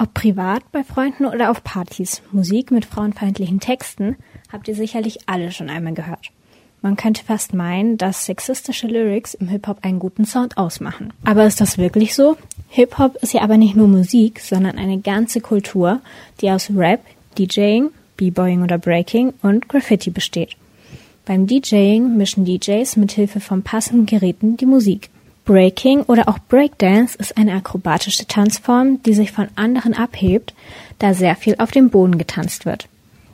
Ob privat, bei Freunden oder auf Partys, Musik mit frauenfeindlichen Texten habt ihr sicherlich alle schon einmal gehört. Man könnte fast meinen, dass sexistische Lyrics im Hip-Hop einen guten Sound ausmachen. Aber ist das wirklich so? Hip-Hop ist ja aber nicht nur Musik, sondern eine ganze Kultur, die aus Rap, DJing, B-Boying oder Breaking und Graffiti besteht. Beim DJing mischen DJs mit Hilfe von passenden Geräten die Musik. Breaking oder auch Breakdance ist eine akrobatische Tanzform, die sich von anderen abhebt, da sehr viel auf dem Boden getanzt wird.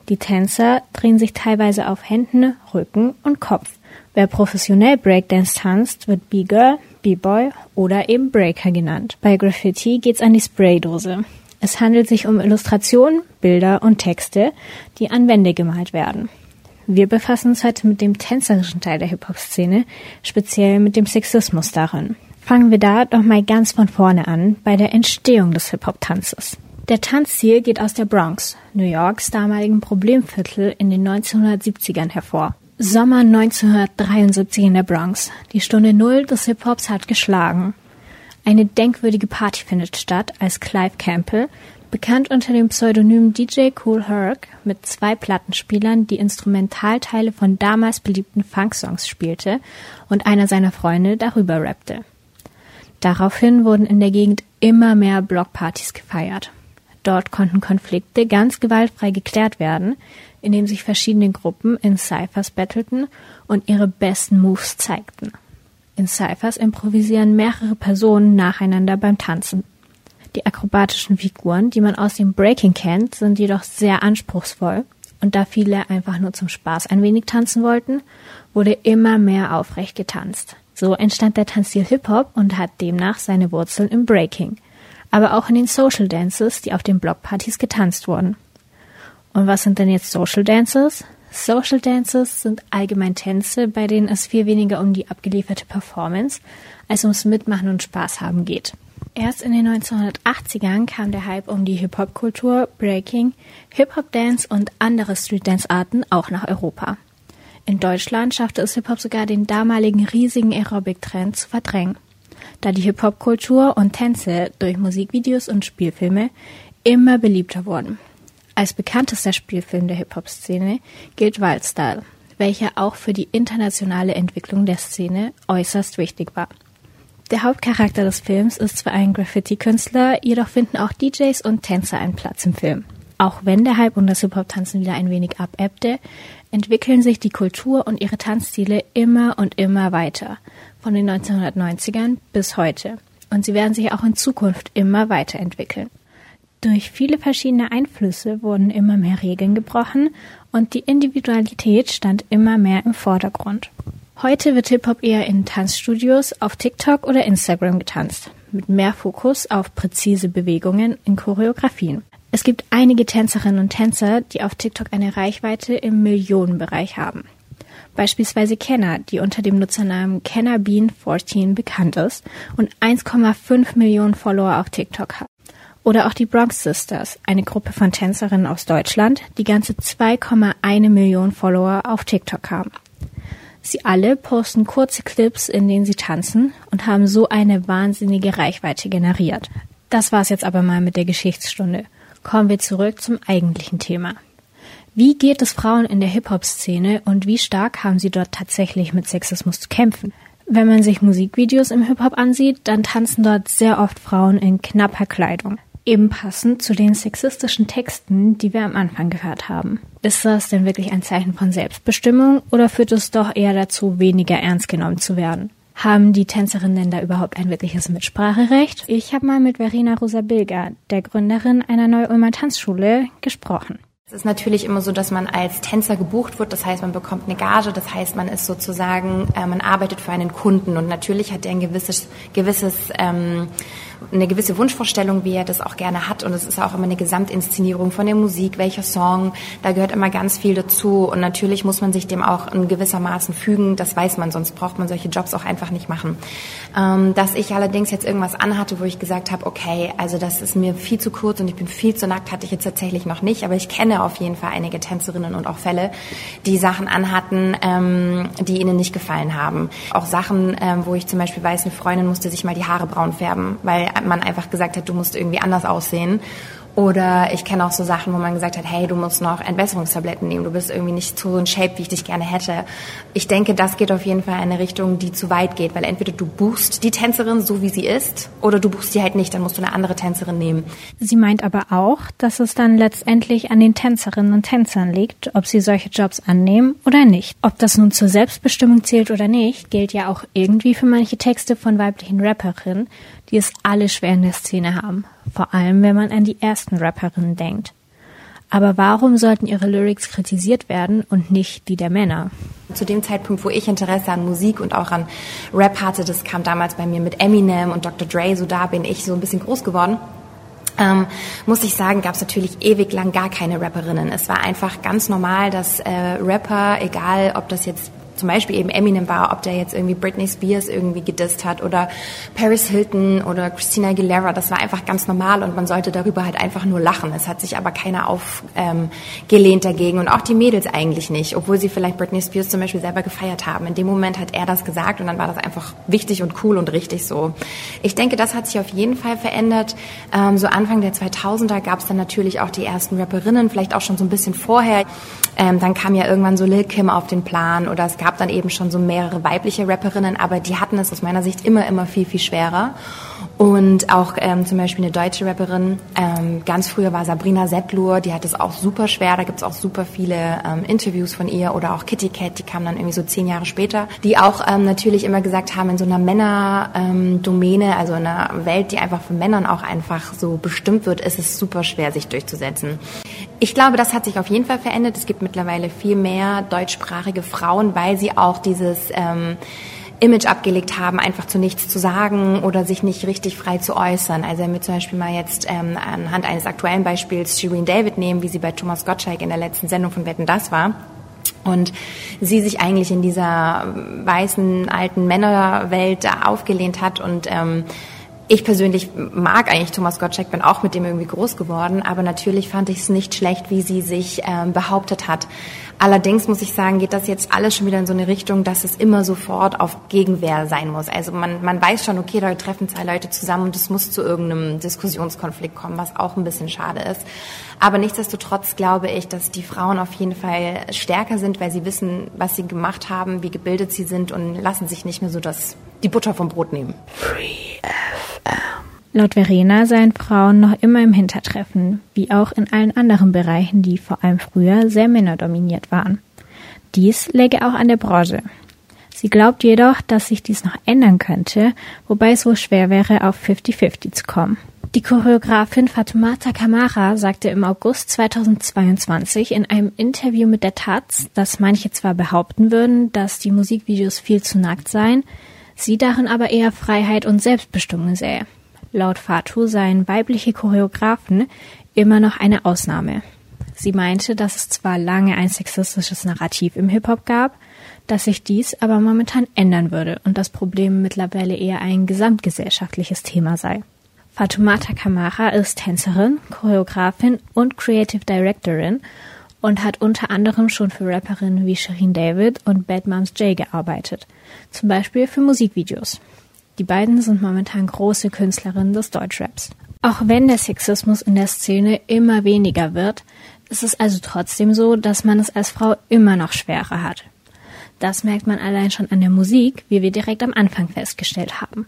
Die Tänzer drehen sich teilweise auf Händen, Rücken und Kopf. Wer professionell Breakdance tanzt, wird B-Girl, B-Boy oder eben Breaker genannt. Bei Graffiti geht's an die Spraydose. Es handelt sich um Illustrationen, Bilder und Texte, die an Wände gemalt werden. Wir befassen uns heute mit dem tänzerischen Teil der Hip-Hop-Szene, speziell mit dem Sexismus darin. Fangen wir da doch mal ganz von vorne an, bei der Entstehung des Hip-Hop-Tanzes. Der Tanzstil geht aus der Bronx, New Yorks damaligen Problemviertel in den 1970ern hervor. Sommer 1973 in der Bronx. Die Stunde Null des Hip-Hops hat geschlagen. Eine denkwürdige Party findet statt, als Clive Campbell bekannt unter dem Pseudonym DJ Cool Herc, mit zwei Plattenspielern die Instrumentalteile von damals beliebten Funk-Songs spielte und einer seiner Freunde darüber rappte. Daraufhin wurden in der Gegend immer mehr Blockpartys gefeiert. Dort konnten Konflikte ganz gewaltfrei geklärt werden, indem sich verschiedene Gruppen in Cyphers bettelten und ihre besten Moves zeigten. In Cyphers improvisieren mehrere Personen nacheinander beim Tanzen. Die akrobatischen Figuren, die man aus dem Breaking kennt, sind jedoch sehr anspruchsvoll. Und da viele einfach nur zum Spaß ein wenig tanzen wollten, wurde immer mehr aufrecht getanzt. So entstand der Tanzstil Hip-Hop und hat demnach seine Wurzeln im Breaking, aber auch in den Social Dances, die auf den Blockpartys getanzt wurden. Und was sind denn jetzt Social Dances? Social Dances sind allgemein Tänze, bei denen es viel weniger um die abgelieferte Performance als ums Mitmachen und Spaß haben geht. Erst in den 1980ern kam der Hype um die Hip-Hop-Kultur, Breaking, Hip-Hop-Dance und andere Street-Dance-Arten auch nach Europa. In Deutschland schaffte es Hip-Hop sogar den damaligen riesigen Aerobic-Trend zu verdrängen, da die Hip-Hop-Kultur und Tänze durch Musikvideos und Spielfilme immer beliebter wurden. Als bekanntester Spielfilm der Hip-Hop-Szene gilt Wildstyle, welcher auch für die internationale Entwicklung der Szene äußerst wichtig war. Der Hauptcharakter des Films ist zwar ein Graffiti-Künstler, jedoch finden auch DJs und Tänzer einen Platz im Film. Auch wenn der Hype um das Hip-Hop-Tanzen wieder ein wenig abebbte, entwickeln sich die Kultur und ihre Tanzstile immer und immer weiter, von den 1990ern bis heute. Und sie werden sich auch in Zukunft immer weiterentwickeln. Durch viele verschiedene Einflüsse wurden immer mehr Regeln gebrochen und die Individualität stand immer mehr im Vordergrund. Heute wird Hip-Hop eher in Tanzstudios, auf TikTok oder Instagram getanzt, mit mehr Fokus auf präzise Bewegungen in Choreografien. Es gibt einige Tänzerinnen und Tänzer, die auf TikTok eine Reichweite im Millionenbereich haben. Beispielsweise Kenner, die unter dem Nutzernamen KennerBean14 bekannt ist und 1,5 Millionen Follower auf TikTok hat. Oder auch die Bronx Sisters, eine Gruppe von Tänzerinnen aus Deutschland, die ganze 2,1 Millionen Follower auf TikTok haben. Sie alle posten kurze Clips, in denen sie tanzen und haben so eine wahnsinnige Reichweite generiert. Das war's jetzt aber mal mit der Geschichtsstunde. Kommen wir zurück zum eigentlichen Thema. Wie geht es Frauen in der Hip-Hop-Szene und wie stark haben sie dort tatsächlich mit Sexismus zu kämpfen? Wenn man sich Musikvideos im Hip-Hop ansieht, dann tanzen dort sehr oft Frauen in knapper Kleidung eben passend zu den sexistischen Texten, die wir am Anfang gehört haben. Ist das denn wirklich ein Zeichen von Selbstbestimmung oder führt es doch eher dazu, weniger ernst genommen zu werden? Haben die Tänzerinnen denn da überhaupt ein wirkliches Mitspracherecht? Ich habe mal mit Verena Rosa-Bilger, der Gründerin einer Neu-Ulmer Tanzschule, gesprochen. Es ist natürlich immer so, dass man als Tänzer gebucht wird. Das heißt, man bekommt eine Gage. Das heißt, man ist sozusagen, äh, man arbeitet für einen Kunden. Und natürlich hat er ein gewisses, gewisses ähm, eine gewisse Wunschvorstellung, wie er das auch gerne hat. Und es ist auch immer eine Gesamtinszenierung von der Musik, welcher Song. Da gehört immer ganz viel dazu. Und natürlich muss man sich dem auch in gewissermaßen fügen. Das weiß man, sonst braucht man solche Jobs auch einfach nicht machen. Ähm, dass ich allerdings jetzt irgendwas anhatte, wo ich gesagt habe, okay, also das ist mir viel zu kurz und ich bin viel zu nackt, hatte ich jetzt tatsächlich noch nicht. Aber ich kenne auf jeden Fall einige Tänzerinnen und auch Fälle, die Sachen anhatten, ähm, die ihnen nicht gefallen haben. Auch Sachen, ähm, wo ich zum Beispiel weiß, eine Freundin musste sich mal die Haare braun färben, weil man einfach gesagt hat, du musst irgendwie anders aussehen. Oder ich kenne auch so Sachen, wo man gesagt hat, hey, du musst noch Entwässerungstabletten nehmen, du bist irgendwie nicht so ein Shape, wie ich dich gerne hätte. Ich denke, das geht auf jeden Fall in eine Richtung, die zu weit geht, weil entweder du buchst die Tänzerin so, wie sie ist, oder du buchst sie halt nicht, dann musst du eine andere Tänzerin nehmen. Sie meint aber auch, dass es dann letztendlich an den Tänzerinnen und Tänzern liegt, ob sie solche Jobs annehmen oder nicht. Ob das nun zur Selbstbestimmung zählt oder nicht, gilt ja auch irgendwie für manche Texte von weiblichen Rapperinnen, die es alle schwer in der Szene haben, vor allem wenn man an die ersten Rapperinnen denkt. Aber warum sollten ihre Lyrics kritisiert werden und nicht die der Männer? Zu dem Zeitpunkt, wo ich Interesse an Musik und auch an Rap hatte, das kam damals bei mir mit Eminem und Dr. Dre, so da bin ich so ein bisschen groß geworden. Ähm, muss ich sagen, gab es natürlich ewig lang gar keine Rapperinnen. Es war einfach ganz normal, dass äh, Rapper, egal ob das jetzt zum Beispiel eben Eminem war, ob der jetzt irgendwie Britney Spears irgendwie gedisst hat oder Paris Hilton oder Christina Aguilera, das war einfach ganz normal und man sollte darüber halt einfach nur lachen. Es hat sich aber keiner aufgelehnt ähm, dagegen und auch die Mädels eigentlich nicht, obwohl sie vielleicht Britney Spears zum Beispiel selber gefeiert haben. In dem Moment hat er das gesagt und dann war das einfach wichtig und cool und richtig so. Ich denke, das hat sich auf jeden Fall verändert. Ähm, so Anfang der 2000er gab es dann natürlich auch die ersten Rapperinnen, vielleicht auch schon so ein bisschen vorher. Ähm, dann kam ja irgendwann so Lil Kim auf den Plan oder es gab dann eben schon so mehrere weibliche Rapperinnen, aber die hatten es aus meiner Sicht immer, immer viel, viel schwerer. Und auch ähm, zum Beispiel eine deutsche Rapperin, ähm, ganz früher war Sabrina Settlur, die hat es auch super schwer, da gibt's auch super viele ähm, Interviews von ihr oder auch Kitty Cat, die kam dann irgendwie so zehn Jahre später, die auch ähm, natürlich immer gesagt haben, in so einer Männerdomäne, ähm, also in einer Welt, die einfach von Männern auch einfach so bestimmt wird, ist es super schwer, sich durchzusetzen. Ich glaube, das hat sich auf jeden Fall verändert. Es gibt mittlerweile viel mehr deutschsprachige Frauen, weil sie auch dieses ähm, Image abgelegt haben, einfach zu nichts zu sagen oder sich nicht richtig frei zu äußern. Also wenn wir zum Beispiel mal jetzt ähm, anhand eines aktuellen Beispiels Shireen David nehmen, wie sie bei Thomas Gottschalk in der letzten Sendung von Wetten das war. Und sie sich eigentlich in dieser weißen alten Männerwelt aufgelehnt hat und ähm, ich persönlich mag eigentlich Thomas Gottschalk, bin auch mit dem irgendwie groß geworden, aber natürlich fand ich es nicht schlecht, wie sie sich ähm, behauptet hat. Allerdings muss ich sagen, geht das jetzt alles schon wieder in so eine Richtung, dass es immer sofort auf Gegenwehr sein muss. Also man, man weiß schon, okay, da treffen zwei Leute zusammen und es muss zu irgendeinem Diskussionskonflikt kommen, was auch ein bisschen schade ist. Aber nichtsdestotrotz glaube ich, dass die Frauen auf jeden Fall stärker sind, weil sie wissen, was sie gemacht haben, wie gebildet sie sind und lassen sich nicht mehr so das, die Butter vom Brot nehmen. Free. Laut Verena seien Frauen noch immer im Hintertreffen, wie auch in allen anderen Bereichen, die vor allem früher sehr männerdominiert waren. Dies läge auch an der Branche. Sie glaubt jedoch, dass sich dies noch ändern könnte, wobei es wohl schwer wäre, auf 50-50 zu kommen. Die Choreografin Fatoumata Kamara sagte im August 2022 in einem Interview mit der Taz, dass manche zwar behaupten würden, dass die Musikvideos viel zu nackt seien, sie darin aber eher Freiheit und Selbstbestimmung sähe. Laut Fatou seien weibliche Choreografen immer noch eine Ausnahme. Sie meinte, dass es zwar lange ein sexistisches Narrativ im Hip-Hop gab, dass sich dies aber momentan ändern würde und das Problem mittlerweile eher ein gesamtgesellschaftliches Thema sei. Fatoumata Kamara ist Tänzerin, Choreografin und Creative Directorin und hat unter anderem schon für Rapperinnen wie Shireen David und Bad Moms J gearbeitet, zum Beispiel für Musikvideos. Die beiden sind momentan große Künstlerinnen des Deutschraps. Auch wenn der Sexismus in der Szene immer weniger wird, ist es also trotzdem so, dass man es als Frau immer noch schwerer hat. Das merkt man allein schon an der Musik, wie wir direkt am Anfang festgestellt haben.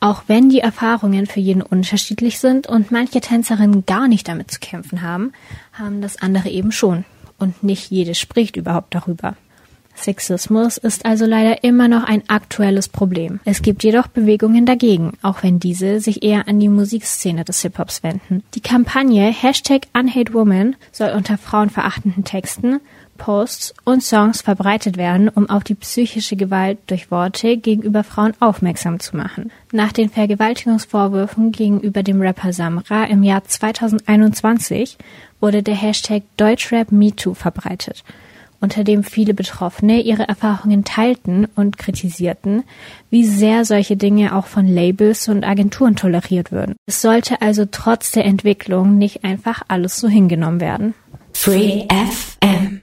Auch wenn die Erfahrungen für jeden unterschiedlich sind und manche Tänzerinnen gar nicht damit zu kämpfen haben, haben das andere eben schon. Und nicht jede spricht überhaupt darüber. Sexismus ist also leider immer noch ein aktuelles Problem. Es gibt jedoch Bewegungen dagegen, auch wenn diese sich eher an die Musikszene des Hip-Hops wenden. Die Kampagne Hashtag UnhateWoman soll unter frauenverachtenden Texten, Posts und Songs verbreitet werden, um auf die psychische Gewalt durch Worte gegenüber Frauen aufmerksam zu machen. Nach den Vergewaltigungsvorwürfen gegenüber dem Rapper Samra im Jahr 2021 wurde der Hashtag DeutschrapMeToo verbreitet unter dem viele Betroffene ihre Erfahrungen teilten und kritisierten, wie sehr solche Dinge auch von Labels und Agenturen toleriert würden. Es sollte also trotz der Entwicklung nicht einfach alles so hingenommen werden. Free FM